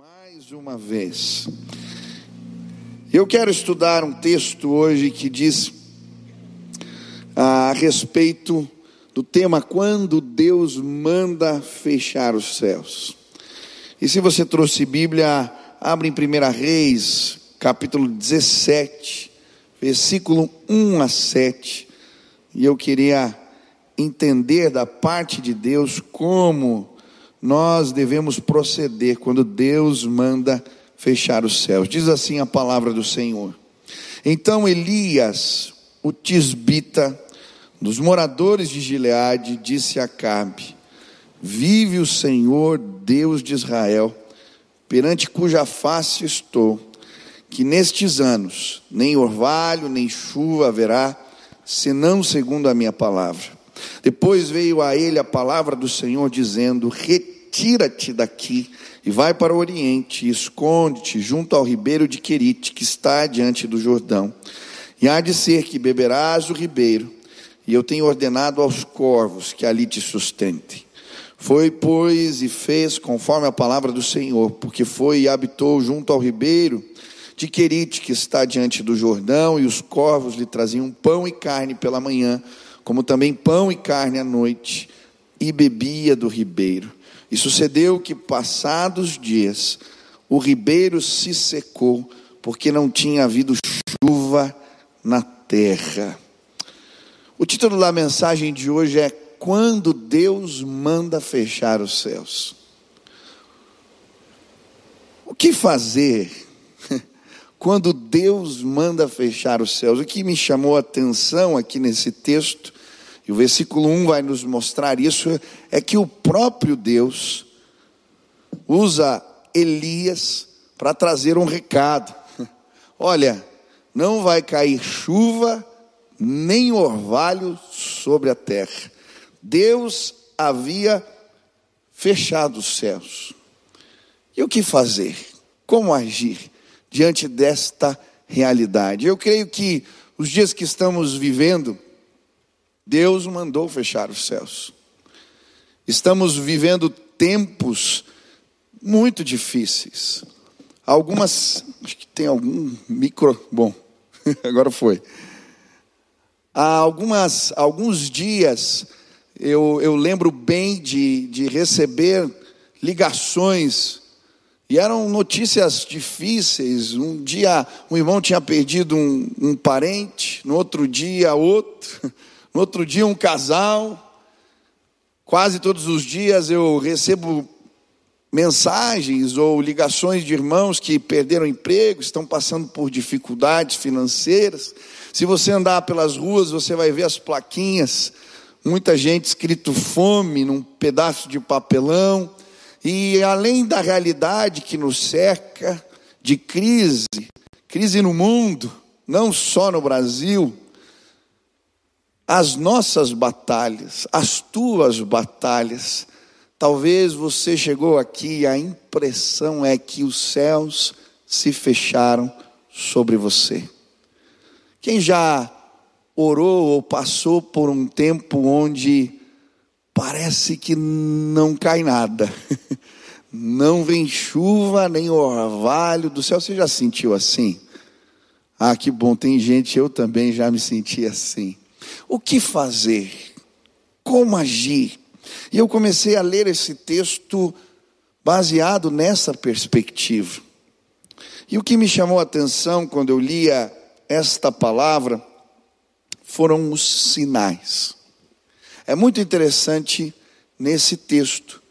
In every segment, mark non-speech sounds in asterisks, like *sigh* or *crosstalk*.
mais uma vez. Eu quero estudar um texto hoje que diz a respeito do tema quando Deus manda fechar os céus. E se você trouxe Bíblia, abre em 1 Reis, capítulo 17, versículo 1 a 7. E eu queria entender da parte de Deus como nós devemos proceder quando Deus manda fechar os céus. Diz assim a palavra do Senhor. Então Elias, o tisbita, dos moradores de Gileade, disse a Acabe: Vive o Senhor, Deus de Israel, perante cuja face estou, que nestes anos nem orvalho nem chuva haverá, senão segundo a minha palavra. Depois veio a ele a palavra do Senhor dizendo: Retira-te daqui e vai para o oriente, e esconde-te junto ao ribeiro de Querite, que está diante do Jordão. E há de ser que beberás o ribeiro, e eu tenho ordenado aos corvos que ali te sustentem. Foi, pois, e fez conforme a palavra do Senhor, porque foi e habitou junto ao ribeiro de Querite, que está diante do Jordão, e os corvos lhe traziam pão e carne pela manhã, como também pão e carne à noite, e bebia do ribeiro. E sucedeu que, passados dias, o ribeiro se secou, porque não tinha havido chuva na terra. O título da mensagem de hoje é Quando Deus manda fechar os céus. O que fazer *laughs* quando Deus manda fechar os céus? O que me chamou a atenção aqui nesse texto e o versículo 1 vai nos mostrar isso, é que o próprio Deus usa Elias para trazer um recado. *laughs* Olha, não vai cair chuva nem orvalho sobre a terra. Deus havia fechado os céus. E o que fazer? Como agir diante desta realidade? Eu creio que os dias que estamos vivendo, Deus mandou fechar os céus. Estamos vivendo tempos muito difíceis. Algumas, acho que tem algum micro, bom, *laughs* agora foi. Há algumas, alguns dias eu, eu lembro bem de, de receber ligações e eram notícias difíceis. Um dia um irmão tinha perdido um, um parente, no outro dia outro. *laughs* No outro dia, um casal. Quase todos os dias eu recebo mensagens ou ligações de irmãos que perderam emprego, estão passando por dificuldades financeiras. Se você andar pelas ruas, você vai ver as plaquinhas, muita gente escrito fome num pedaço de papelão. E além da realidade que nos cerca de crise, crise no mundo, não só no Brasil, as nossas batalhas, as tuas batalhas. Talvez você chegou aqui e a impressão é que os céus se fecharam sobre você. Quem já orou ou passou por um tempo onde parece que não cai nada, *laughs* não vem chuva nem orvalho do céu, você já sentiu assim? Ah, que bom, tem gente, eu também já me senti assim. O que fazer? Como agir? E eu comecei a ler esse texto baseado nessa perspectiva. E o que me chamou a atenção quando eu lia esta palavra foram os sinais. É muito interessante nesse texto.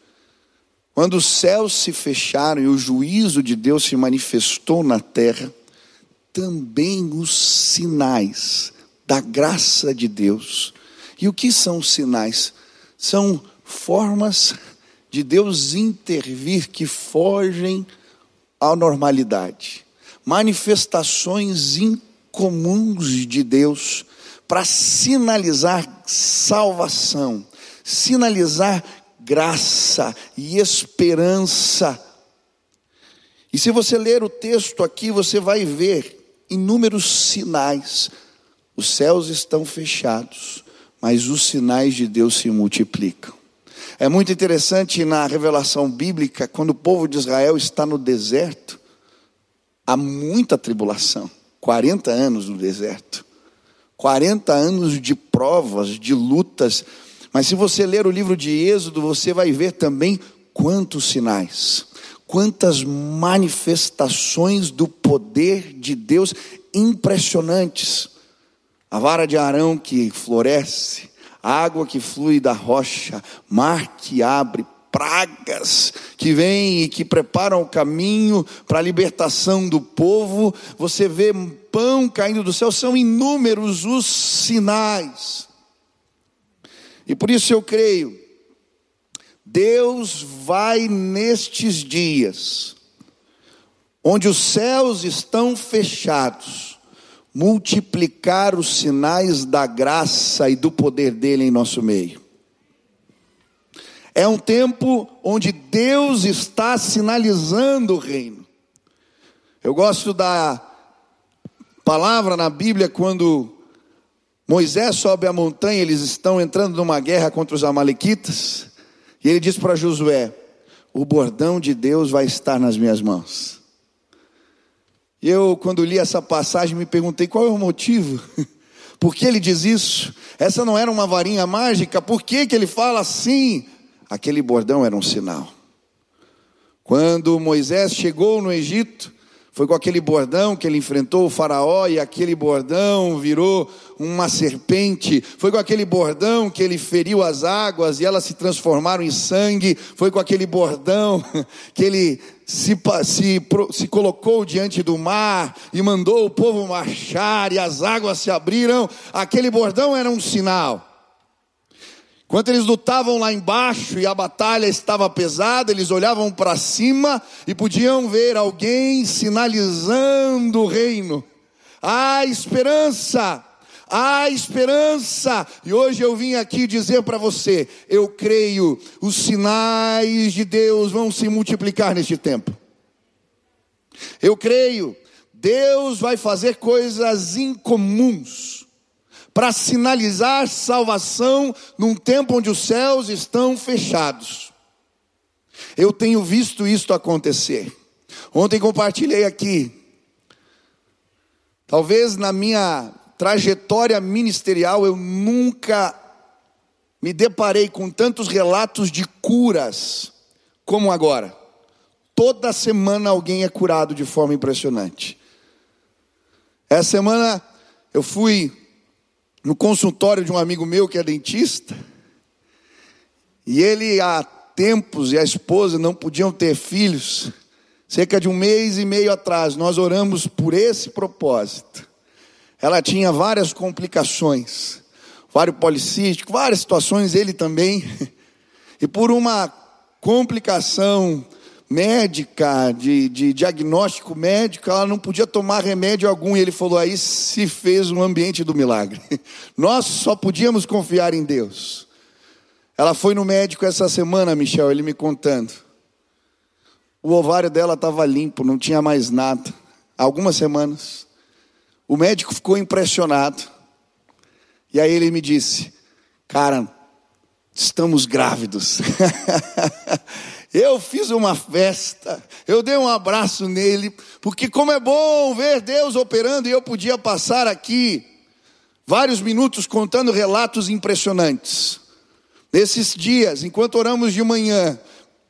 Quando os céus se fecharam e o juízo de Deus se manifestou na terra, também os sinais da graça de Deus. E o que são os sinais? São formas de Deus intervir que fogem à normalidade, manifestações incomuns de Deus para sinalizar salvação, sinalizar graça e esperança. E se você ler o texto aqui, você vai ver inúmeros sinais os céus estão fechados, mas os sinais de Deus se multiplicam. É muito interessante na revelação bíblica, quando o povo de Israel está no deserto, há muita tribulação 40 anos no deserto, 40 anos de provas, de lutas. Mas se você ler o livro de Êxodo, você vai ver também quantos sinais, quantas manifestações do poder de Deus impressionantes. A vara de Arão que floresce, água que flui da rocha, mar que abre, pragas que vêm e que preparam o caminho para a libertação do povo. Você vê pão caindo do céu, são inúmeros os sinais. E por isso eu creio, Deus vai nestes dias, onde os céus estão fechados, multiplicar os sinais da graça e do poder dele em nosso meio. É um tempo onde Deus está sinalizando o reino. Eu gosto da palavra na Bíblia quando Moisés sobe a montanha, eles estão entrando numa guerra contra os amalequitas, e ele diz para Josué: "O bordão de Deus vai estar nas minhas mãos". Eu, quando li essa passagem, me perguntei qual é o motivo. *laughs* Por que ele diz isso? Essa não era uma varinha mágica? Por que, que ele fala assim? Aquele bordão era um sinal. Quando Moisés chegou no Egito, foi com aquele bordão que ele enfrentou o Faraó e aquele bordão virou uma serpente. Foi com aquele bordão que ele feriu as águas e elas se transformaram em sangue. Foi com aquele bordão *laughs* que ele se, se, se colocou diante do mar e mandou o povo marchar e as águas se abriram. Aquele bordão era um sinal. Enquanto eles lutavam lá embaixo e a batalha estava pesada, eles olhavam para cima e podiam ver alguém sinalizando o reino. Há esperança, há esperança. E hoje eu vim aqui dizer para você: eu creio, os sinais de Deus vão se multiplicar neste tempo. Eu creio, Deus vai fazer coisas incomuns para sinalizar salvação num tempo onde os céus estão fechados. Eu tenho visto isto acontecer. Ontem compartilhei aqui. Talvez na minha trajetória ministerial eu nunca me deparei com tantos relatos de curas como agora. Toda semana alguém é curado de forma impressionante. Essa semana eu fui no consultório de um amigo meu que é dentista, e ele há tempos e a esposa não podiam ter filhos. Cerca de um mês e meio atrás, nós oramos por esse propósito. Ela tinha várias complicações, vários policísticos, várias situações, ele também. E por uma complicação médica, de, de diagnóstico médico, ela não podia tomar remédio algum, e ele falou: aí se fez um ambiente do milagre. *laughs* Nós só podíamos confiar em Deus. Ela foi no médico essa semana, Michel, ele me contando. O ovário dela estava limpo, não tinha mais nada. Algumas semanas. O médico ficou impressionado. E aí ele me disse: Cara, estamos grávidos. *laughs* Eu fiz uma festa, eu dei um abraço nele, porque como é bom ver Deus operando e eu podia passar aqui vários minutos contando relatos impressionantes. Nesses dias, enquanto oramos de manhã,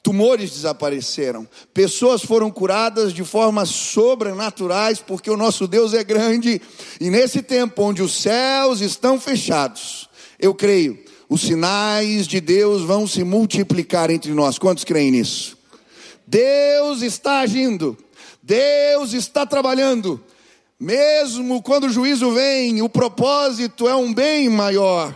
tumores desapareceram, pessoas foram curadas de formas sobrenaturais, porque o nosso Deus é grande, e nesse tempo onde os céus estão fechados, eu creio os sinais de Deus vão se multiplicar entre nós. Quantos creem nisso? Deus está agindo, Deus está trabalhando, mesmo quando o juízo vem, o propósito é um bem maior.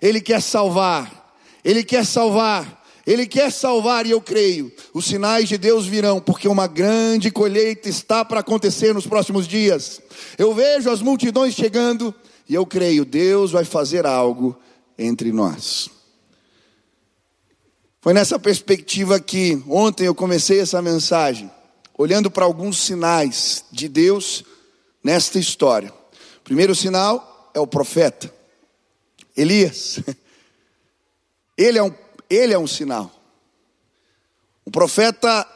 Ele quer salvar, Ele quer salvar. Ele quer salvar e eu creio, os sinais de Deus virão, porque uma grande colheita está para acontecer nos próximos dias. Eu vejo as multidões chegando e eu creio, Deus vai fazer algo entre nós. Foi nessa perspectiva que ontem eu comecei essa mensagem, olhando para alguns sinais de Deus nesta história. O primeiro sinal é o profeta, Elias. *laughs* Ele é um, ele é um sinal. Um profeta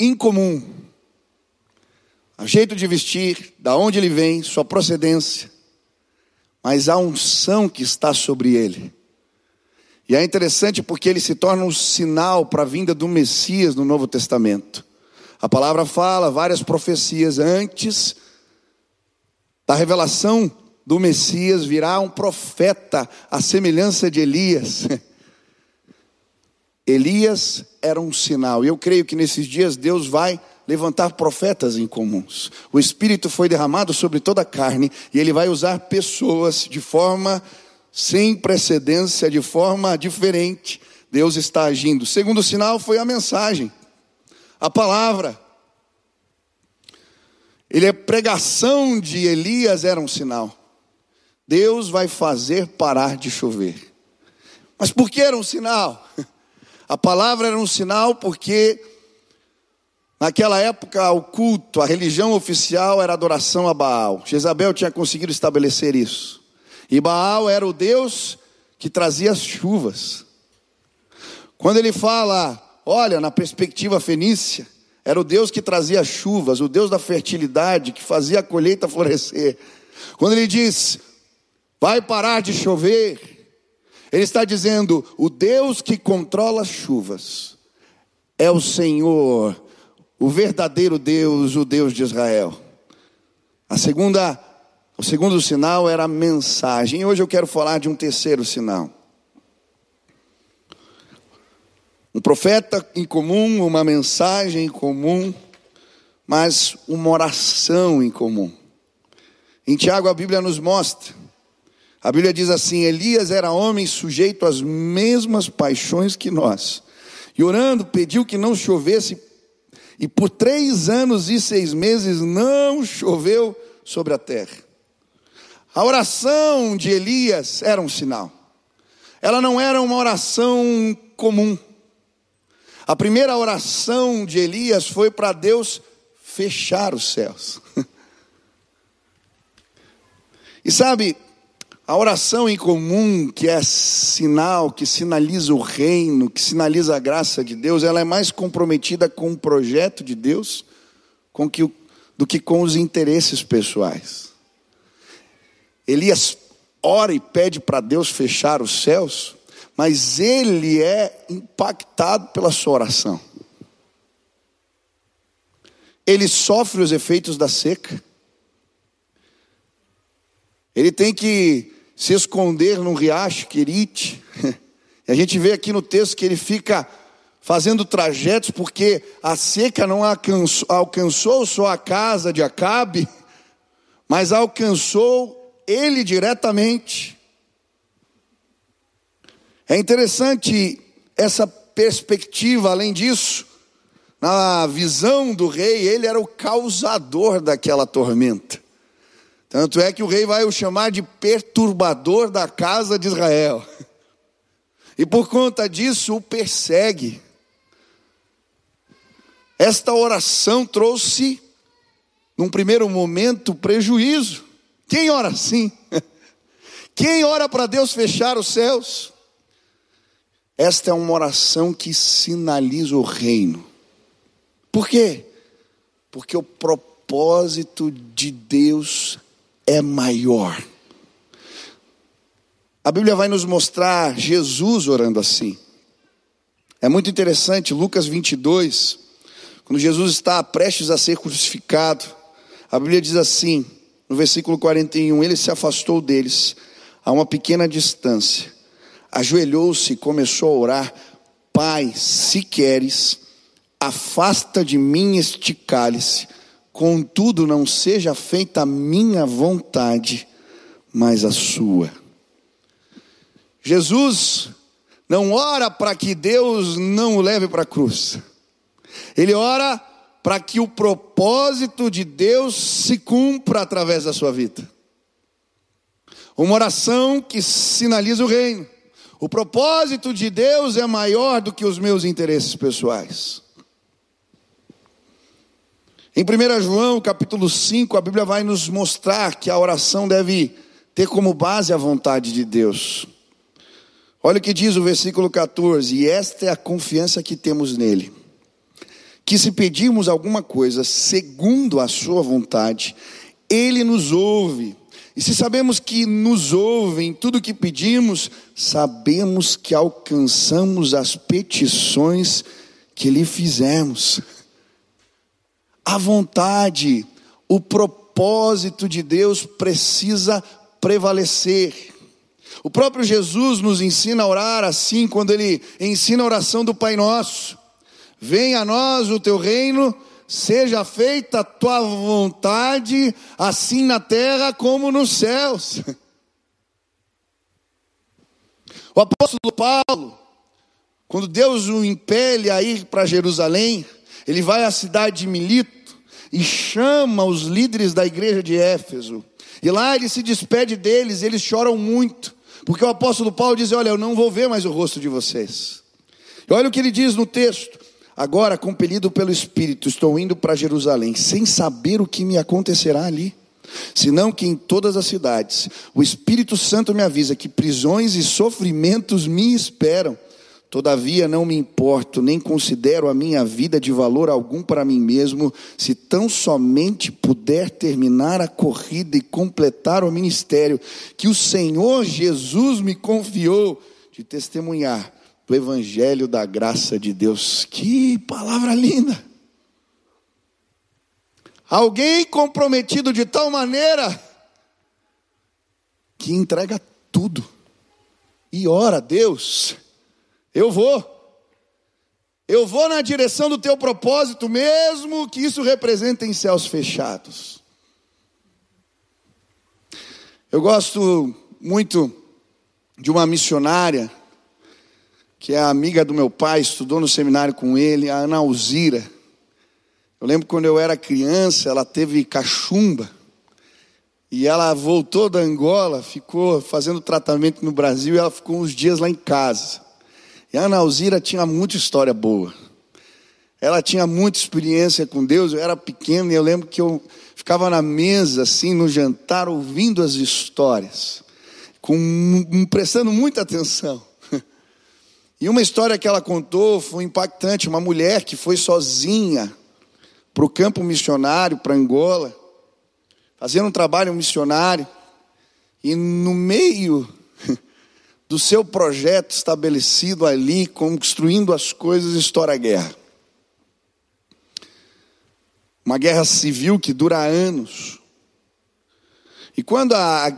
incomum. O jeito de vestir, da onde ele vem, sua procedência. Mas a unção que está sobre ele. E é interessante porque ele se torna um sinal para a vinda do Messias no Novo Testamento. A palavra fala várias profecias antes da revelação do Messias virá um profeta à semelhança de Elias. *laughs* Elias era um sinal. E eu creio que nesses dias Deus vai levantar profetas incomuns. O Espírito foi derramado sobre toda a carne e ele vai usar pessoas de forma sem precedência, de forma diferente. Deus está agindo. Segundo sinal foi a mensagem, a palavra. Ele é pregação de Elias era um sinal. Deus vai fazer parar de chover. Mas por que era um sinal? *laughs* A palavra era um sinal porque naquela época o culto, a religião oficial era adoração a Baal. Jezabel tinha conseguido estabelecer isso. E Baal era o Deus que trazia as chuvas. Quando ele fala, olha, na perspectiva fenícia, era o Deus que trazia as chuvas, o Deus da fertilidade, que fazia a colheita florescer. Quando ele diz, vai parar de chover, ele está dizendo: o Deus que controla as chuvas é o Senhor, o verdadeiro Deus, o Deus de Israel. A segunda, o segundo sinal era a mensagem. E hoje eu quero falar de um terceiro sinal. Um profeta em comum, uma mensagem em comum, mas uma oração em comum. Em Tiago a Bíblia nos mostra a Bíblia diz assim: Elias era homem sujeito às mesmas paixões que nós. E orando, pediu que não chovesse, e por três anos e seis meses não choveu sobre a terra. A oração de Elias era um sinal. Ela não era uma oração comum. A primeira oração de Elias foi para Deus fechar os céus. *laughs* E sabe, a oração em comum, que é sinal, que sinaliza o reino, que sinaliza a graça de Deus, ela é mais comprometida com o projeto de Deus com que, do que com os interesses pessoais. Elias ora e pede para Deus fechar os céus, mas ele é impactado pela sua oração. Ele sofre os efeitos da seca. Ele tem que se esconder num riacho, Querite. *laughs* E a gente vê aqui no texto que ele fica fazendo trajetos porque a seca não alcançou, alcançou só a casa de Acabe, *laughs* mas alcançou ele diretamente. É interessante essa perspectiva, além disso, na visão do rei, ele era o causador daquela tormenta. Tanto é que o rei vai o chamar de perturbador da casa de Israel. E por conta disso o persegue. Esta oração trouxe, num primeiro momento, prejuízo. Quem ora assim? *laughs* Quem ora para Deus fechar os céus? Esta é uma oração que sinaliza o reino. Por quê? Porque o propósito de Deus é maior. A Bíblia vai nos mostrar Jesus orando assim. É muito interessante, Lucas 22, quando Jesus está prestes a ser crucificado, a Bíblia diz assim, no versículo 41, ele se afastou deles a uma pequena distância, ajoelhou-se e começou a orar: Pai, se queres, afasta de mim este cálice Contudo, não seja feita a minha vontade, mas a sua. Jesus não ora para que Deus não o leve para a cruz. Ele ora para que o propósito de Deus se cumpra através da sua vida. Uma oração que sinaliza o reino. O propósito de Deus é maior do que os meus interesses pessoais. Em 1 João, capítulo 5, a Bíblia vai nos mostrar que a oração deve ter como base a vontade de Deus. Olha o que diz o versículo 14: E esta é a confiança que temos nele, que se pedirmos alguma coisa segundo a Sua vontade, Ele nos ouve. E se sabemos que nos ouvem tudo o que pedimos, sabemos que alcançamos as petições que lhe fizemos. A vontade, o propósito de Deus precisa prevalecer. O próprio Jesus nos ensina a orar assim, quando ele ensina a oração do Pai Nosso: Venha a nós o teu reino, seja feita a tua vontade, assim na terra como nos céus. O apóstolo Paulo, quando Deus o impele a ir para Jerusalém, ele vai à cidade de Milito e chama os líderes da igreja de Éfeso. E lá ele se despede deles, eles choram muito. Porque o apóstolo Paulo diz: Olha, eu não vou ver mais o rosto de vocês. E olha o que ele diz no texto: Agora, compelido pelo Espírito, estou indo para Jerusalém, sem saber o que me acontecerá ali. Senão que em todas as cidades o Espírito Santo me avisa que prisões e sofrimentos me esperam. Todavia não me importo, nem considero a minha vida de valor algum para mim mesmo, se tão somente puder terminar a corrida e completar o ministério que o Senhor Jesus me confiou de testemunhar do Evangelho da graça de Deus. Que palavra linda! Alguém comprometido de tal maneira que entrega tudo e ora a Deus eu vou. Eu vou na direção do teu propósito, mesmo que isso represente em céus fechados. Eu gosto muito de uma missionária, que é amiga do meu pai, estudou no seminário com ele, a Ana Alzira. Eu lembro quando eu era criança, ela teve cachumba. E ela voltou da Angola, ficou fazendo tratamento no Brasil e ela ficou uns dias lá em casa. E a Ana Alzira tinha muita história boa. Ela tinha muita experiência com Deus. Eu era pequeno e eu lembro que eu ficava na mesa, assim, no jantar, ouvindo as histórias, com, prestando muita atenção. *laughs* E uma história que ela contou foi impactante. Uma mulher que foi sozinha para o campo missionário, para Angola, fazendo um trabalho missionário. E no meio do seu projeto estabelecido ali, construindo as coisas, estoura a guerra. Uma guerra civil que dura anos. E quando a,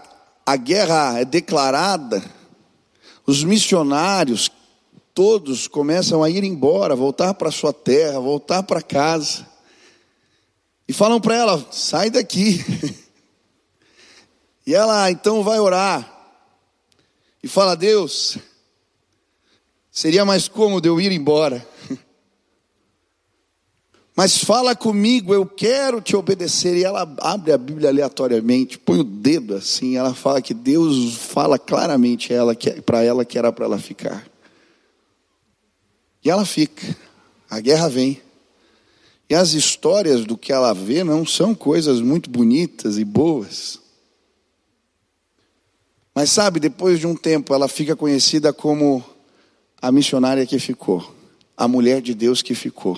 a guerra é declarada, os missionários todos começam a ir embora, voltar para sua terra, voltar para casa. E falam para ela: sai daqui. *laughs* E ela então vai orar e fala: Deus, seria mais cômodo eu ir embora. Mas fala comigo, eu quero te obedecer. E ela abre a Bíblia aleatoriamente, põe o dedo assim, ela fala que Deus fala claramente para ela que era para ela ficar. E ela fica. A guerra vem. E as histórias do que ela vê não são coisas muito bonitas e boas. Mas sabe, depois de um tempo, ela fica conhecida como a missionária que ficou, a mulher de Deus que ficou,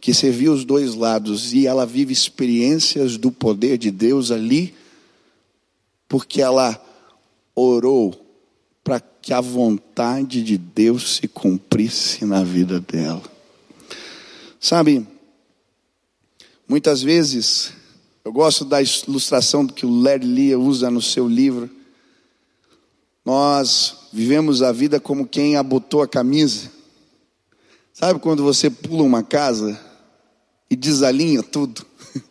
que serviu os dois lados e ela vive experiências do poder de Deus ali, porque ela orou para que a vontade de Deus se cumprisse na vida dela. Sabe, muitas vezes, eu gosto da ilustração que o Larry Lee usa no seu livro nós vivemos a vida como quem abotou a camisa. Sabe quando você pula uma casa e desalinha tudo? *laughs*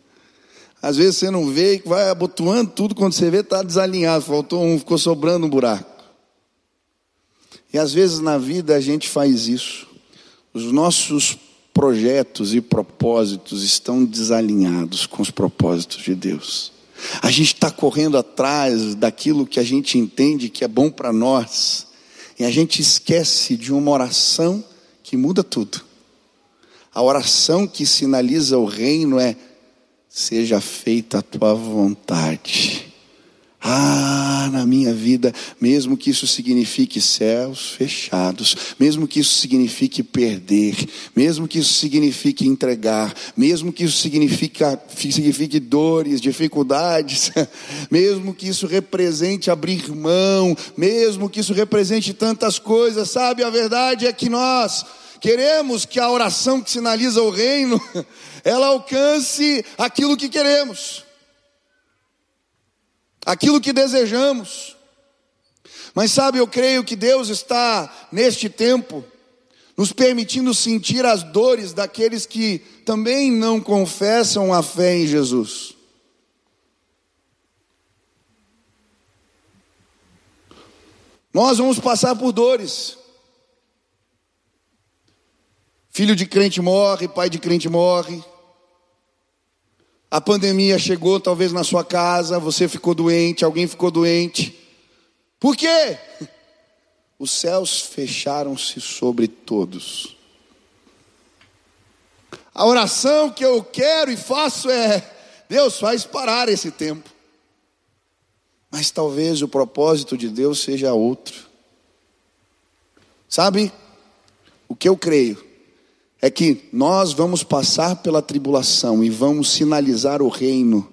Às vezes você não vê e vai abotoando tudo, quando você vê está desalinhado, faltou um, ficou sobrando um buraco. E às vezes na vida a gente faz isso. Os nossos projetos e propósitos estão desalinhados com os propósitos de Deus. A gente está correndo atrás daquilo que a gente entende que é bom para nós, e a gente esquece de uma oração que muda tudo. A oração que sinaliza o reino é: seja feita a tua vontade, Ah, na minha vida, mesmo que isso signifique céus fechados, mesmo que isso signifique perder, mesmo que isso signifique entregar, mesmo que isso signifique, signifique dores, dificuldades, *laughs* mesmo que isso represente abrir mão, mesmo que isso represente tantas coisas, sabe? A verdade é que nós queremos que a oração que sinaliza o reino, *laughs* ela alcance aquilo que queremos aquilo que desejamos. Mas sabe, eu creio que Deus está neste tempo nos permitindo sentir as dores daqueles que também não confessam a fé em Jesus. Nós vamos passar por dores. Filho de crente morre, pai de crente morre. A pandemia chegou talvez na sua casa, você ficou doente, alguém ficou doente. Por quê? Os céus fecharam-se sobre todos. A oração que eu quero e faço é: Deus, faz parar esse tempo. Mas talvez o propósito de Deus seja outro. Sabe? O que eu creio é que nós vamos passar pela tribulação e vamos sinalizar o reino,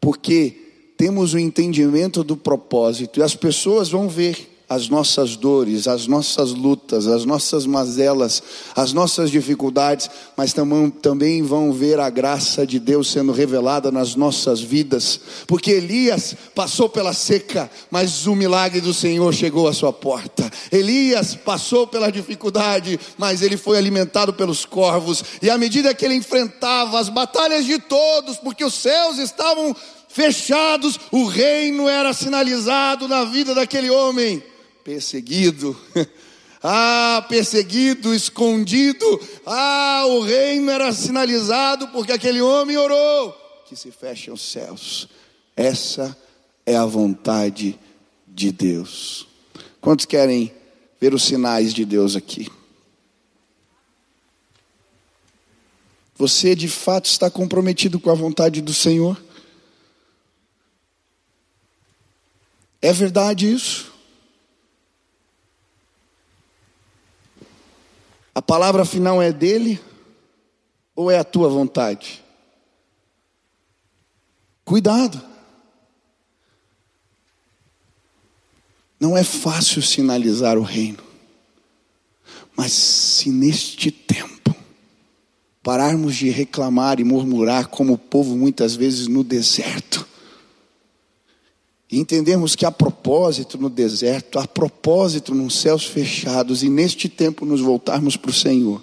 porque temos o entendimento do propósito e as pessoas vão ver as nossas dores, as nossas lutas, as nossas mazelas, as nossas dificuldades, mas também vão ver a graça de Deus sendo revelada nas nossas vidas, porque Elias passou pela seca, mas o milagre do Senhor chegou à sua porta. Elias passou pela dificuldade, mas ele foi alimentado pelos corvos, e à medida que ele enfrentava as batalhas de todos, porque os céus estavam fechados, o reino era sinalizado na vida daquele homem perseguido. *laughs* Ah, perseguido, escondido. Ah, o reino era sinalizado porque aquele homem orou. Que se fechem os céus. Essa é a vontade de Deus. Quantos querem ver os sinais de Deus aqui? Você de fato está comprometido com a vontade do Senhor? É verdade isso? A palavra final é dele ou é a tua vontade? Cuidado. Não é fácil sinalizar o reino. Mas se neste tempo pararmos de reclamar e murmurar como o povo muitas vezes no deserto, e entendemos que há propósito no deserto, há propósito nos céus fechados, e neste tempo nos voltarmos para o Senhor,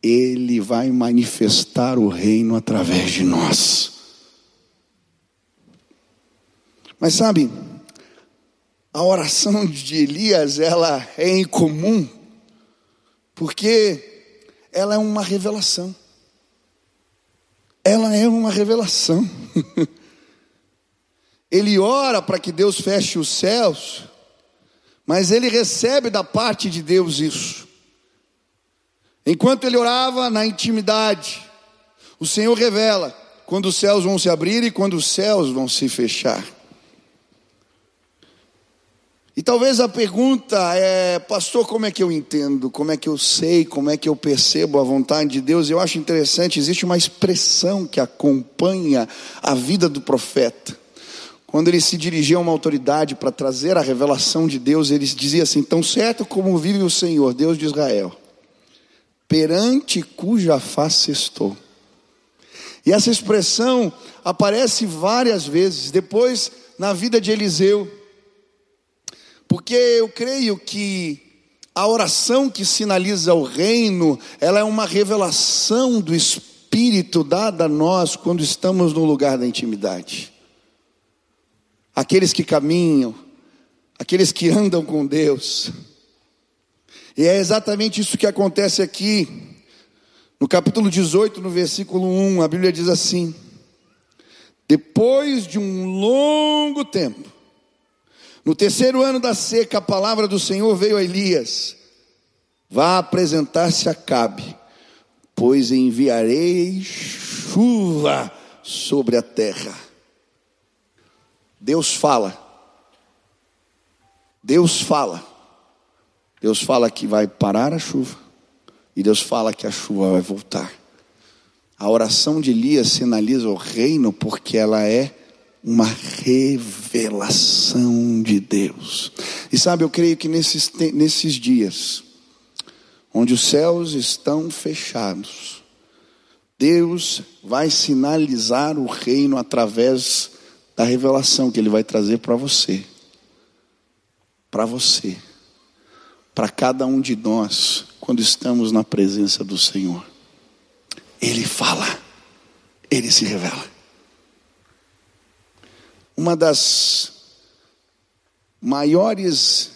Ele vai manifestar o reino através de nós. Mas sabe, a oração de Elias, ela é incomum, porque ela é uma revelação. Ela é uma revelação. *laughs* ele ora para que Deus feche os céus, mas ele recebe da parte de Deus isso. Enquanto ele orava na intimidade, o Senhor revela quando os céus vão se abrir e quando os céus vão se fechar. E talvez a pergunta é, pastor, como é que eu entendo? Como é que eu sei? Como é que eu percebo a vontade de Deus? Eu acho interessante, existe uma expressão que acompanha a vida do profeta. Quando ele se dirigia a uma autoridade para trazer a revelação de Deus, ele dizia assim: Tão certo como vive o Senhor, Deus de Israel, perante cuja face estou. E essa expressão aparece várias vezes, depois na vida de Eliseu, porque eu creio que a oração que sinaliza o reino, ela é uma revelação do Espírito dada a nós quando estamos no lugar da intimidade aqueles que caminham, aqueles que andam com Deus. E é exatamente isso que acontece aqui. No capítulo 18, no versículo 1, a Bíblia diz assim: Depois de um longo tempo, no terceiro ano da seca, a palavra do Senhor veio a Elias: Vá apresentar-se a Cabe, pois enviarei chuva sobre a terra. Deus fala. Deus fala. Deus fala que vai parar a chuva. E Deus fala que a chuva vai voltar. A oração de Elias sinaliza o reino porque ela é uma revelação de Deus. E sabe, eu creio que nesses, nesses dias, onde os céus estão fechados, Deus vai sinalizar o reino através da revelação que Ele vai trazer para você. Para você. Para cada um de nós, quando estamos na presença do Senhor. Ele fala, Ele se revela. Uma das maiores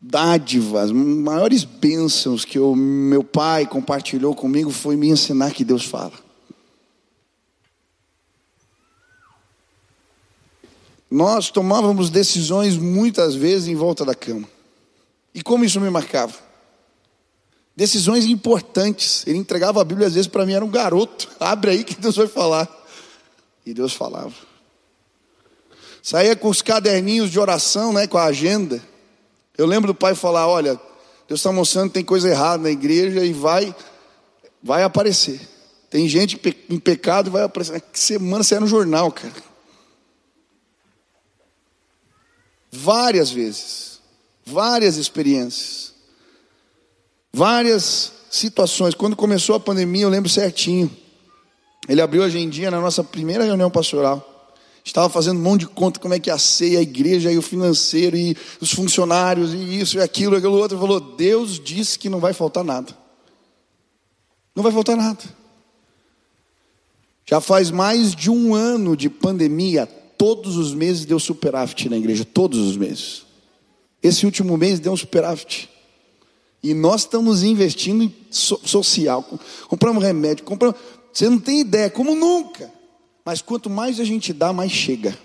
dádivas, maiores bênçãos que o meu pai compartilhou comigo foi me ensinar que Deus fala. Nós tomávamos decisões muitas vezes em volta da cama. E como isso me marcava? Decisões importantes. Ele entregava a Bíblia às vezes para mim, era um garoto. *laughs* Abre aí que Deus vai falar. E Deus falava. Saía com os caderninhos de oração, né, com a agenda. Eu lembro do pai falar: Olha, Deus está mostrando que tem coisa errada na igreja e vai, vai aparecer. Tem gente em pecado e vai aparecer. Que semana você no jornal, cara. Várias vezes, várias experiências, várias situações. Quando começou a pandemia, eu lembro certinho. Ele abriu a agendinha na nossa primeira reunião pastoral. Estava fazendo um monte de conta como é que ia ser a igreja e o financeiro e os funcionários e isso e aquilo e aquilo outro. Ele falou: Deus disse que não vai faltar nada. Não vai faltar nada. Já faz mais de um ano de pandemia, todos os meses deu superávit na igreja, todos os meses. Esse último mês deu um superávit. E nós estamos investindo em social, compramos remédio, compramos. Você não tem ideia, como nunca. Mas quanto mais a gente dá, mais chega.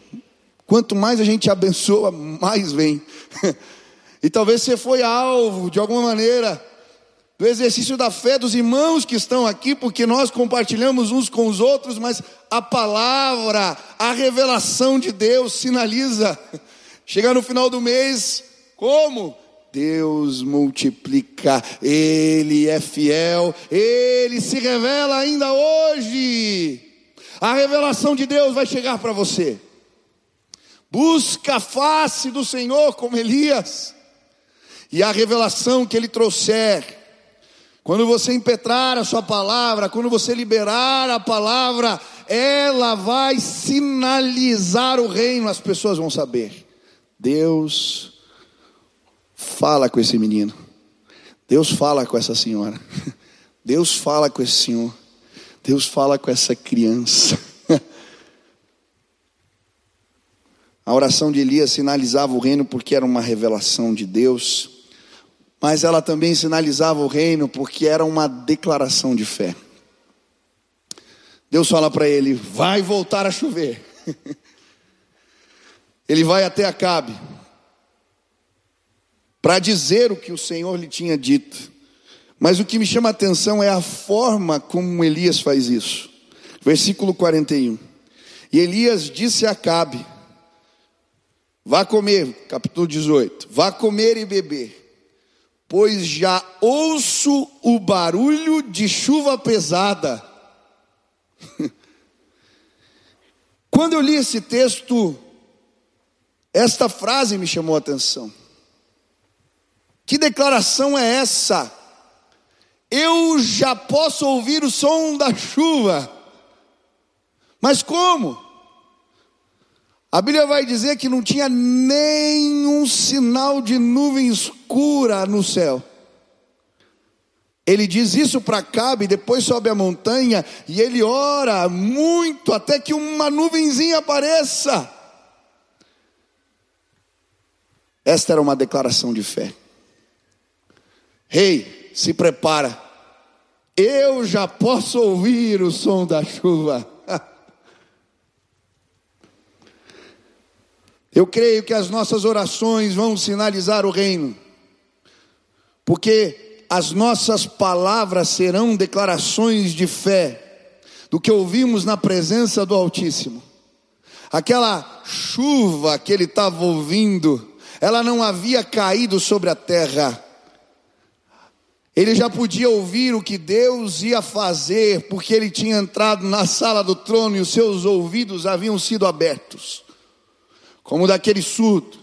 Quanto mais a gente abençoa, mais vem. *laughs* e talvez você foi alvo, de alguma maneira, do exercício da fé dos irmãos que estão aqui, porque nós compartilhamos uns com os outros, mas a palavra, a revelação de Deus sinaliza. *laughs* Chegar no final do mês, como? Deus multiplica, Ele é fiel, Ele se revela ainda hoje. A revelação de Deus vai chegar para você. Busca a face do Senhor como Elias. E a revelação que ele trouxer, quando você impetrar a sua palavra, quando você liberar a palavra, ela vai sinalizar o reino, as pessoas vão saber. Deus fala com esse menino. Deus fala com essa senhora. *laughs* Deus fala com esse senhor. Deus fala com essa criança. *laughs* A oração de Elias sinalizava o reino porque era uma revelação de Deus, mas ela também sinalizava o reino porque era uma declaração de fé. Deus fala para ele: vai voltar a chover. *laughs* Ele vai até Acabe para dizer o que o Senhor lhe tinha dito. Mas o que me chama a atenção é a forma como Elias faz isso. Versículo 41. E Elias disse a Acabe: Vá comer, capítulo 18. Vá comer e beber, pois já ouço o barulho de chuva pesada. *laughs* Quando eu li esse texto, esta frase me chamou a atenção. Que declaração é essa? eu já posso ouvir o som da chuva. Mas como? A Bíblia vai dizer que não tinha nenhum sinal de nuvem escura no céu. Ele diz isso para Cabe, depois sobe a montanha e ele ora muito até que uma nuvenzinha apareça. Esta era uma declaração de fé. Rei, hey, se prepara. Eu já posso ouvir o som da chuva. Eu creio que as nossas orações vão sinalizar o reino, porque as nossas palavras serão declarações de fé do que ouvimos na presença do Altíssimo. Aquela chuva que ele estava ouvindo, ela não havia caído sobre a terra. Ele já podia ouvir o que Deus ia fazer, porque ele tinha entrado na sala do trono e os seus ouvidos haviam sido abertos, como daquele surdo,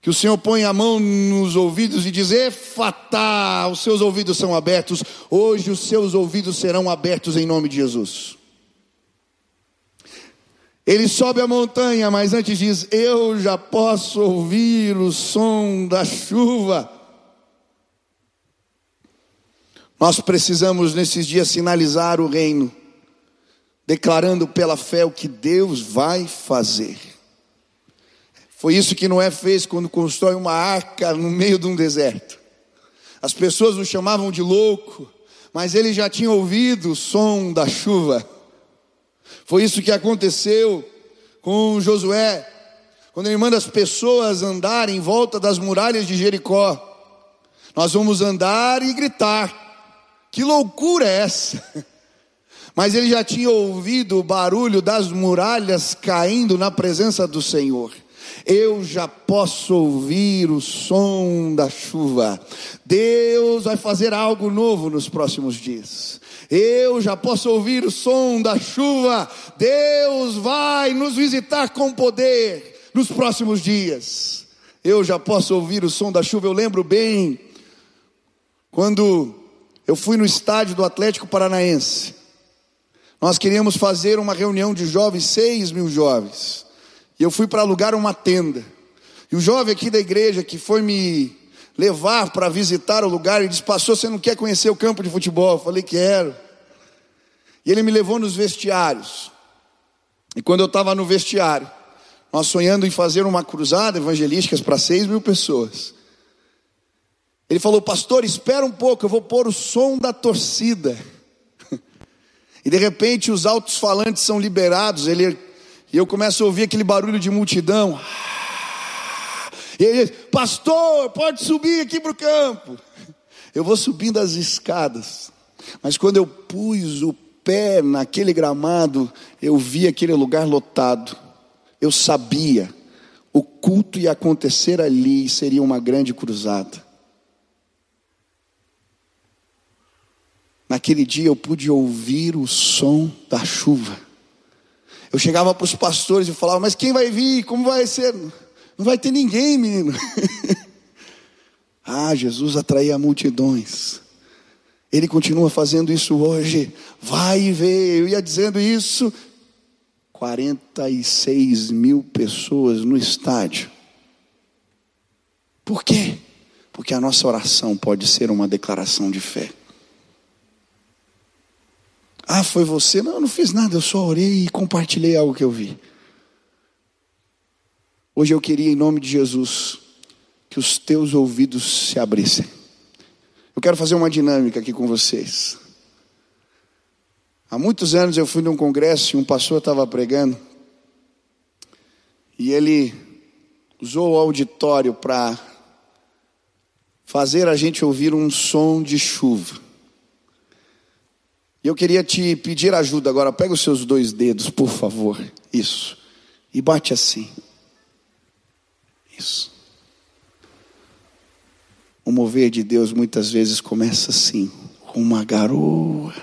que o Senhor põe a mão nos ouvidos e diz: Efatá, os seus ouvidos são abertos, hoje os seus ouvidos serão abertos em nome de Jesus. Ele sobe a montanha, mas antes diz: Eu já posso ouvir o som da chuva. Nós precisamos nesses dias sinalizar o reino, declarando pela fé o que Deus vai fazer. Foi isso que Noé fez quando constrói uma arca no meio de um deserto. As pessoas o chamavam de louco, mas ele já tinha ouvido o som da chuva. Foi isso que aconteceu com Josué, quando ele manda as pessoas andarem em volta das muralhas de Jericó. Nós vamos andar e gritar. Que loucura é essa? *laughs* Mas ele já tinha ouvido o barulho das muralhas caindo na presença do Senhor. Eu já posso ouvir o som da chuva. Deus vai fazer algo novo nos próximos dias. Eu já posso ouvir o som da chuva. Deus vai nos visitar com poder nos próximos dias. Eu já posso ouvir o som da chuva. Eu lembro bem quando eu fui no estádio do Atlético Paranaense. Nós queríamos fazer uma reunião de jovens, seis mil jovens. E eu fui para alugar uma tenda. E o jovem aqui da igreja que foi me levar para visitar o lugar, ele disse: Pastor, você não quer conhecer o campo de futebol? Eu falei: Quero. E ele me levou nos vestiários. E quando eu estava no vestiário, nós sonhando em fazer uma cruzada evangelística para seis mil pessoas. Ele falou, pastor, espera um pouco, eu vou pôr o som da torcida. *laughs* E de repente os altos falantes são liberados, ele, e eu começo a ouvir aquele barulho de multidão. E diz, pastor, pode subir aqui para o campo. Eu vou subindo as escadas. Mas quando eu pus o pé naquele gramado, eu vi aquele lugar lotado. Eu sabia, o culto ia acontecer ali e seria uma grande cruzada. Naquele dia eu pude ouvir o som da chuva. Eu chegava para os pastores e falava: Mas quem vai vir? Como vai ser? Não vai ter ninguém, menino. *laughs* ah, Jesus atraía multidões. Ele continua fazendo isso hoje. Vai e vê. Eu ia dizendo isso. 46 mil pessoas no estádio. Por quê? Porque a nossa oração pode ser uma declaração de fé. Ah, foi você? Não, eu não fiz nada, eu só orei e compartilhei algo que eu vi. Hoje eu queria, em nome de Jesus, que os teus ouvidos se abrissem. Eu quero fazer uma dinâmica aqui com vocês. Há muitos anos eu fui num congresso e um pastor estava pregando. E ele usou o auditório para fazer a gente ouvir um som de chuva. Eu queria te pedir ajuda agora. Pega os seus dois dedos, por favor. Isso. E bate assim. Isso. O mover de Deus muitas vezes começa assim, com uma garoa,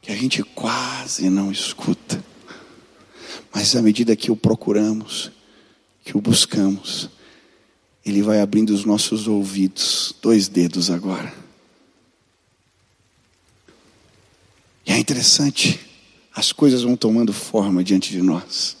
que a gente quase não escuta. Mas à medida que o procuramos, que o buscamos, Ele vai abrindo os nossos ouvidos, dois dedos agora. E é interessante, as coisas vão tomando forma diante de nós.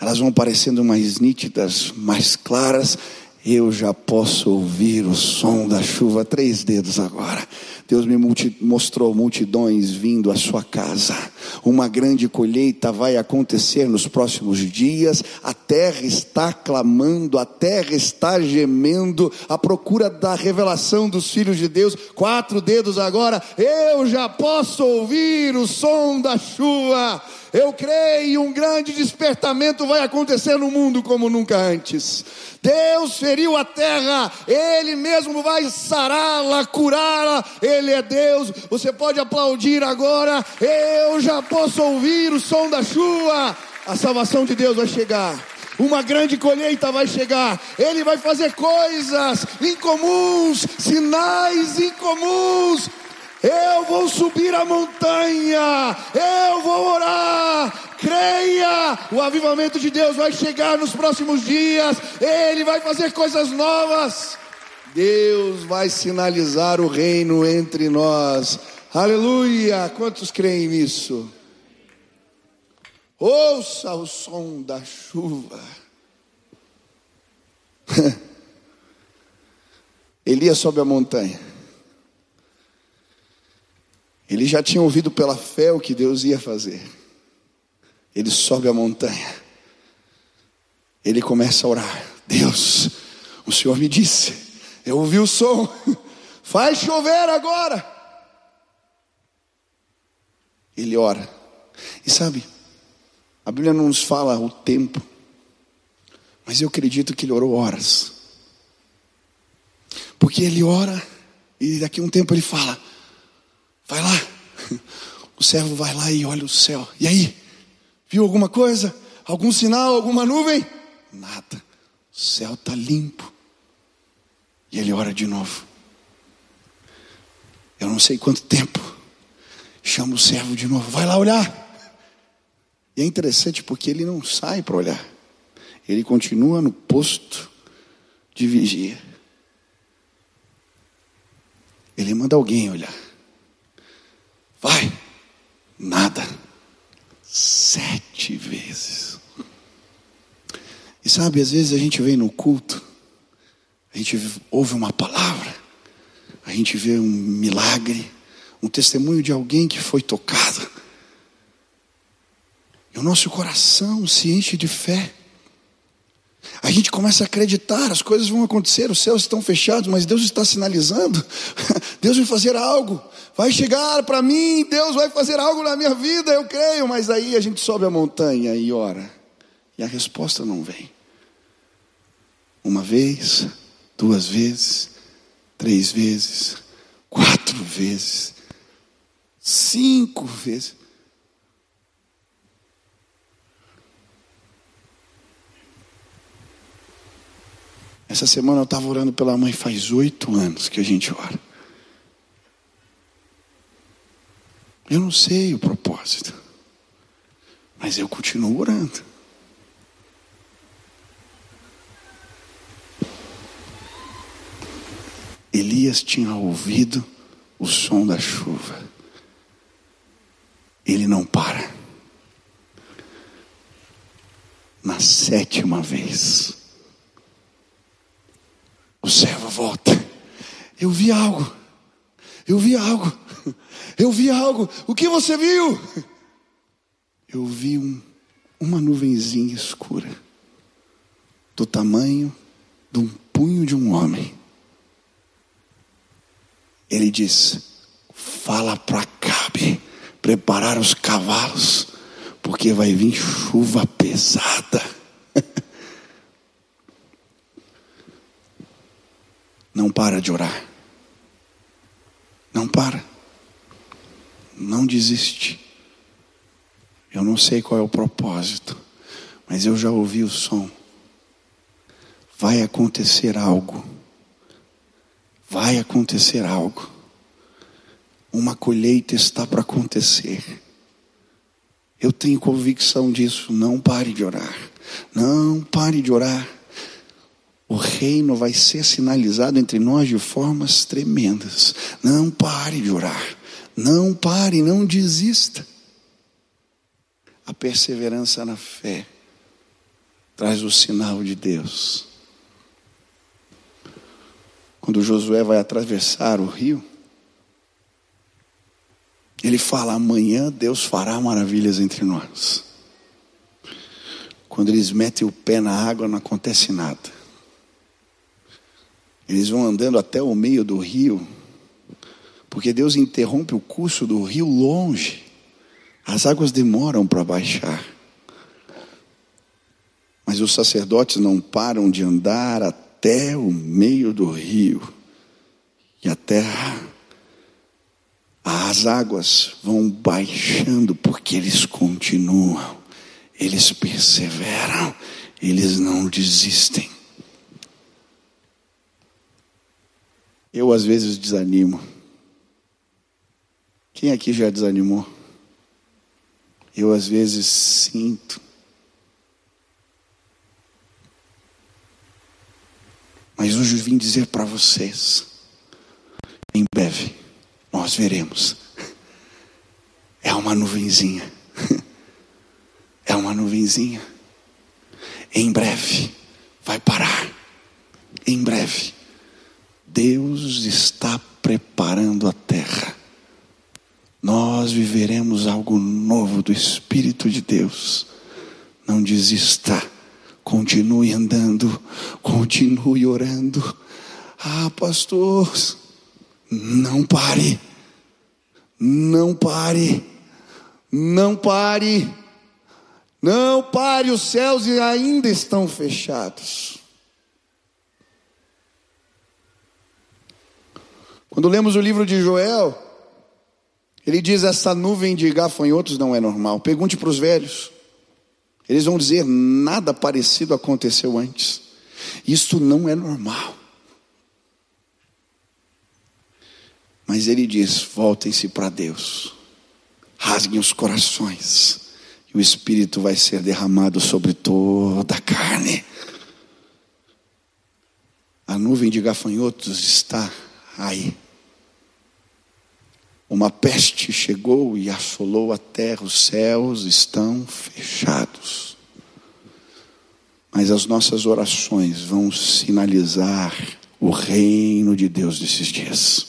Elas vão parecendo mais nítidas, mais claras, eu já posso ouvir o som da chuva, três dedos agora. Deus me multi, mostrou multidões vindo à sua casa. Uma grande colheita vai acontecer nos próximos dias. A terra está clamando, a terra está gemendo, à procura da revelação dos filhos de Deus. Quatro dedos agora, eu já posso ouvir o som da chuva. Eu creio, um grande despertamento vai acontecer no mundo como nunca antes. Deus feriu a terra, Ele mesmo vai sará-la, curá-la, Ele é Deus. Você pode aplaudir agora, eu já posso ouvir o som da chuva. A salvação de Deus vai chegar. Uma grande colheita vai chegar. Ele vai fazer coisas incomuns, sinais incomuns. Eu vou subir a montanha, eu vou orar. Creia, o avivamento de Deus vai chegar nos próximos dias. Ele vai fazer coisas novas. Deus vai sinalizar o reino entre nós. Aleluia! Quantos creem nisso? Ouça o som da chuva. *laughs* Elias sobe a montanha. Ele já tinha ouvido pela fé o que Deus ia fazer. Ele sobe a montanha. Ele começa a orar. Deus, o Senhor me disse, eu ouvi o som, *laughs* faz chover agora. Ele ora. E sabe, a Bíblia não nos fala o tempo, mas eu acredito que ele orou horas. Porque ele ora e daqui a um tempo ele fala: Vai lá. O servo vai lá e olha o céu. E aí? Viu alguma coisa? Algum sinal? Alguma nuvem? Nada. O céu está limpo. E ele ora de novo. Eu não sei quanto tempo. Chama o servo de novo. Vai lá olhar. E é interessante porque ele não sai para olhar. Ele continua no posto de vigia. Ele manda alguém olhar. Vai. Nada. Sete vezes. E sabe, às vezes a gente vem no culto, a gente ouve uma palavra, a gente vê um milagre, um testemunho de alguém que foi tocado. E o nosso coração se enche de fé. A gente começa a acreditar, as coisas vão acontecer, os céus estão fechados, mas Deus está sinalizando. *laughs* Deus vai fazer algo, vai chegar para mim, Deus vai fazer algo na minha vida, eu creio, mas aí a gente sobe a montanha e ora, e a resposta não vem. Uma vez, duas vezes, três vezes, quatro vezes, cinco vezes. Essa semana eu estava orando pela mãe, faz oito anos que a gente ora. Eu não sei o propósito, mas eu continuo orando. Elias tinha ouvido o som da chuva. Ele não para. Na sétima vez, o servo volta. Eu vi algo. Eu vi algo. Eu vi algo. O que você viu? Eu vi um, uma nuvenzinha escura, do tamanho de um punho de um homem. Ele diz: Fala para Cabe preparar os cavalos, porque vai vir chuva pesada. Não para de orar. Não para. Não desiste. Eu não sei qual é o propósito, mas eu já ouvi o som. Vai acontecer algo. Vai acontecer algo. Uma colheita está para acontecer. Eu tenho convicção disso. Não pare de orar. Não pare de orar o reino vai ser sinalizado entre nós de formas tremendas. Não pare de orar. Não pare, não desista. A perseverança na fé traz o sinal de Deus. Quando Josué vai atravessar o rio, ele fala: amanhã Deus fará maravilhas entre nós. Quando eles metem o pé na água, não acontece nada. Eles vão andando até o meio do rio, porque Deus interrompe o curso do rio longe. As águas demoram para baixar. Mas os sacerdotes não param de andar até o meio do rio. E a terra, as águas vão baixando porque eles continuam. eles perseveram, eles não desistem. Eu às vezes desanimo. Quem aqui já desanimou? Eu às vezes sinto. Mas hoje eu vim dizer para vocês: em breve nós veremos. É uma nuvenzinha. É uma nuvenzinha. Em breve vai parar. Em breve. Deus está preparando a terra. Nós viveremos algo novo do Espírito de Deus. Não desista. Continue andando. Continue orando. Ah, pastor, não pare. Não pare. Não pare. Não pare, os céus ainda estão fechados. Quando lemos o livro de Joel, ele diz: essa nuvem de gafanhotos não é normal. Pergunte para os velhos. Eles vão dizer: nada parecido aconteceu antes. Isso não é normal. Mas ele diz: voltem-se para Deus, rasguem os corações, e o Espírito vai ser derramado sobre toda a carne. A nuvem de gafanhotos está aí. Uma peste chegou e assolou a terra, os céus estão fechados. Mas as nossas orações vão sinalizar o reino de Deus nesses dias.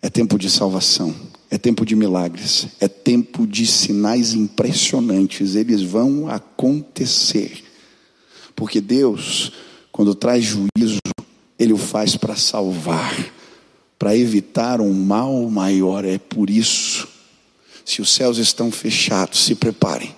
É tempo de salvação, é tempo de milagres, é tempo de sinais impressionantes, eles vão acontecer. Porque Deus, quando traz juízo, Ele o faz para salvar para evitar um mal maior. É por isso, se os céus estão fechados, se preparem.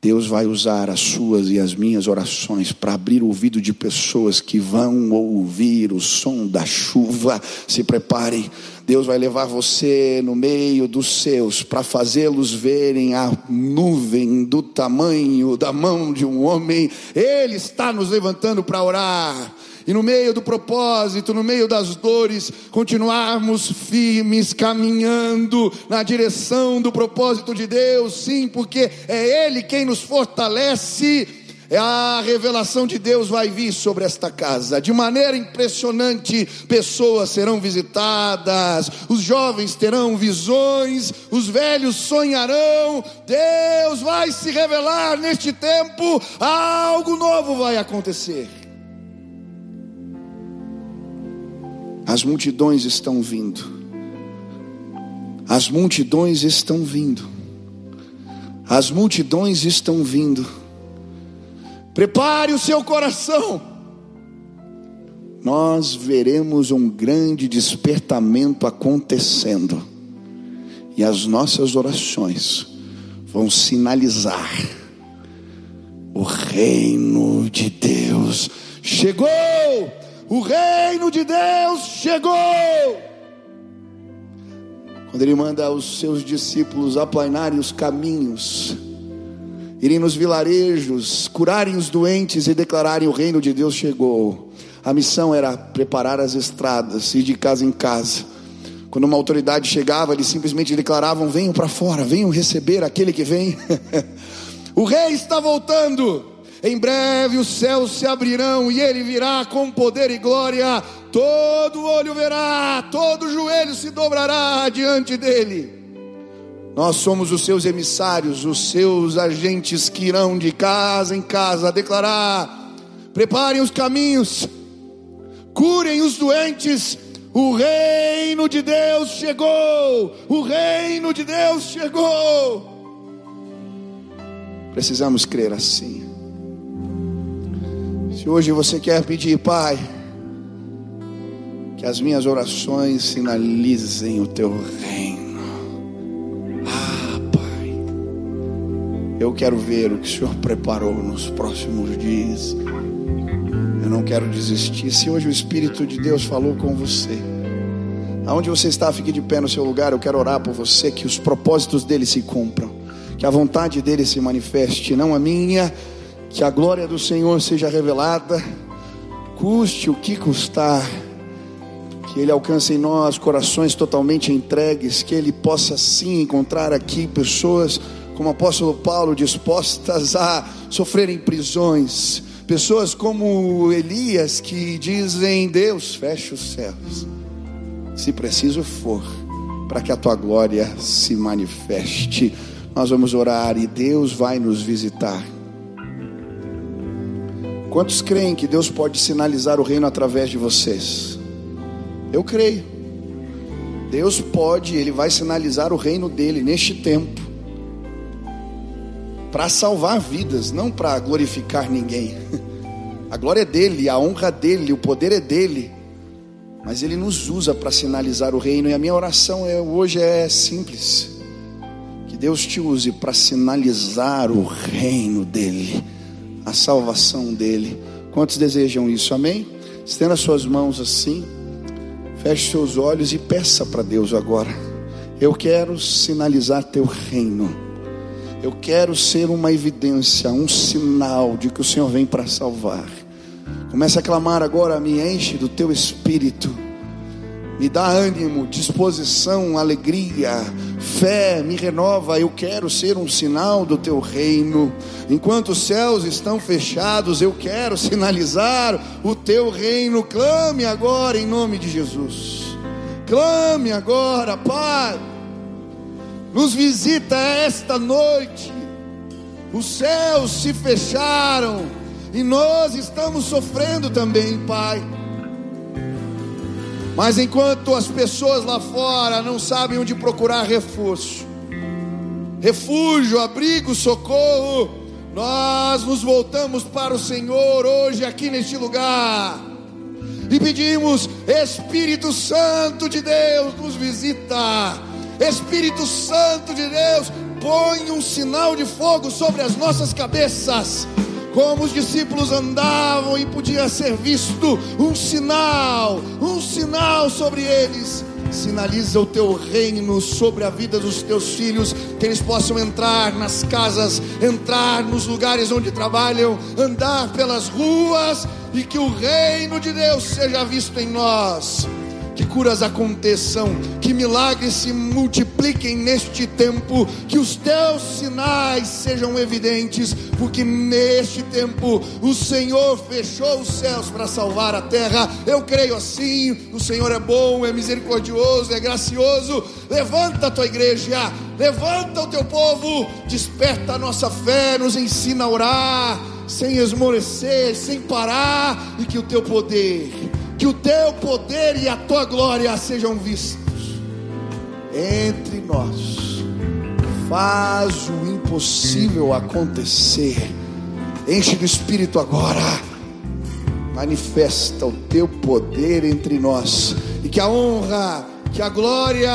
Deus vai usar as suas e as minhas orações para abrir o ouvido de pessoas que vão ouvir o som da chuva. Se preparem. Deus vai levar você no meio dos seus para fazê-los verem a nuvem do tamanho da mão de um homem. Ele está nos levantando para orar e no meio do propósito, no meio das dores, continuarmos firmes, caminhando na direção do propósito de Deus, sim, porque é Ele quem nos fortalece. É a revelação de Deus vai vir sobre esta casa. De maneira impressionante, pessoas serão visitadas, os jovens terão visões, os velhos sonharão. Deus vai se revelar neste tempo, algo novo vai acontecer. As multidões estão vindo. As multidões estão vindo. As multidões estão vindo. Prepare o seu coração. Nós veremos um grande despertamento acontecendo. E as nossas orações vão sinalizar o reino de Deus chegou. O reino de Deus chegou. Quando ele manda os seus discípulos aplanarem os caminhos, irem nos vilarejos, curarem os doentes e declararem o reino de Deus chegou. A missão era preparar as estradas, ir de casa em casa. Quando uma autoridade chegava, eles simplesmente declaravam: venham para fora, venham receber aquele que vem. *laughs* o rei está voltando. Em breve os céus se abrirão e ele virá com poder e glória. Todo olho verá, todo joelho se dobrará diante dele. Nós somos os seus emissários, os seus agentes que irão de casa em casa declarar: preparem os caminhos, curem os doentes. O reino de Deus chegou. O reino de Deus chegou. Precisamos crer assim. Se hoje você quer pedir, Pai, que as minhas orações sinalizem o teu reino. Ah, Pai, eu quero ver o que o Senhor preparou nos próximos dias. Eu não quero desistir. Se hoje o Espírito de Deus falou com você, aonde você está, fique de pé no seu lugar. Eu quero orar por você, que os propósitos dele se cumpram que a vontade dele se manifeste, não a minha, que a glória do Senhor seja revelada, custe o que custar, que ele alcance em nós corações totalmente entregues, que ele possa sim encontrar aqui pessoas como o apóstolo Paulo dispostas a sofrerem prisões, pessoas como Elias que dizem: Deus, feche os céus, se preciso for, para que a tua glória se manifeste. Nós vamos orar e Deus vai nos visitar. Quantos creem que Deus pode sinalizar o reino através de vocês? Eu creio. Deus pode, Ele vai sinalizar o reino dele neste tempo, para salvar vidas, não para glorificar ninguém. *laughs* A glória é dele, a honra é dele, o poder é dele, mas Ele nos usa para sinalizar o reino, e a minha oração é, hoje é simples Deus te use para sinalizar o reino dele, salvação dele. Quantos desejam isso? Amém? Estenda suas mãos assim, feche seus olhos e peça para Deus agora. Eu quero sinalizar teu reino. Eu quero ser uma evidência, um sinal de que o Senhor vem para salvar. Comece a clamar agora, me enche do teu espírito me dá ânimo, disposição, alegria, fé, me renova. Eu quero ser um sinal do teu reino. Enquanto os céus estão fechados, eu quero *laughs* sinalizar o teu reino. Clame agora em nome de Jesus. Clame agora, Pai. Nos visita esta noite. Os céus se fecharam e nós estamos sofrendo também, Pai. Mas enquanto as pessoas lá fora não sabem onde procurar reforço, refúgio, abrigo, socorro, nós nos voltamos para o Senhor hoje aqui neste lugar e pedimos: Espírito Santo de Deus, nos visita. Espírito Santo de Deus, põe um sinal de fogo sobre as nossas cabeças como os discípulos andavam e podia ser visto um sinal, um sinal sobre eles. Sinaliza o teu reino sobre a vida dos teus filhos, que eles possam entrar nas casas, entrar nos lugares onde trabalham, andar pelas ruas e que o reino de Deus seja visto em nós que curas aconteçam, que milagres se multipliquem neste tempo, que os teus sinais sejam evidentes, porque neste tempo o Senhor fechou os céus para salvar a terra. Eu creio assim. O Senhor é bom, é misericordioso, é gracioso. Levanta a tua igreja, levanta o teu povo, desperta a nossa fé, nos ensina a orar sem esmorecer, sem parar, e que o teu poder que o teu poder e a tua glória sejam vistos entre nós. Faz o impossível acontecer. Enche do Espírito agora. Manifesta o teu poder entre nós. E que a honra, que a glória,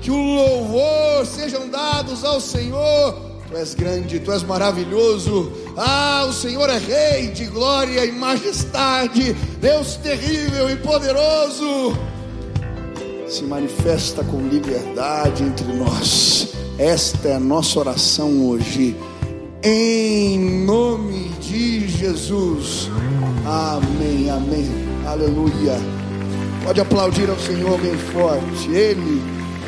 que o louvor sejam dados ao Senhor Tu és grande, tu és maravilhoso. Ah, o Senhor é Rei de glória e majestade, Deus terrível e poderoso. Se manifesta com liberdade entre nós. Esta é a nossa oração hoje. Em nome de Jesus. Amém, amém. Aleluia. Pode aplaudir ao Senhor bem forte. Ele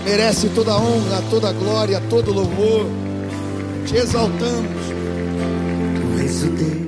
merece toda a honra, toda a glória, todo o louvor te exaltamos. Tu és o Deus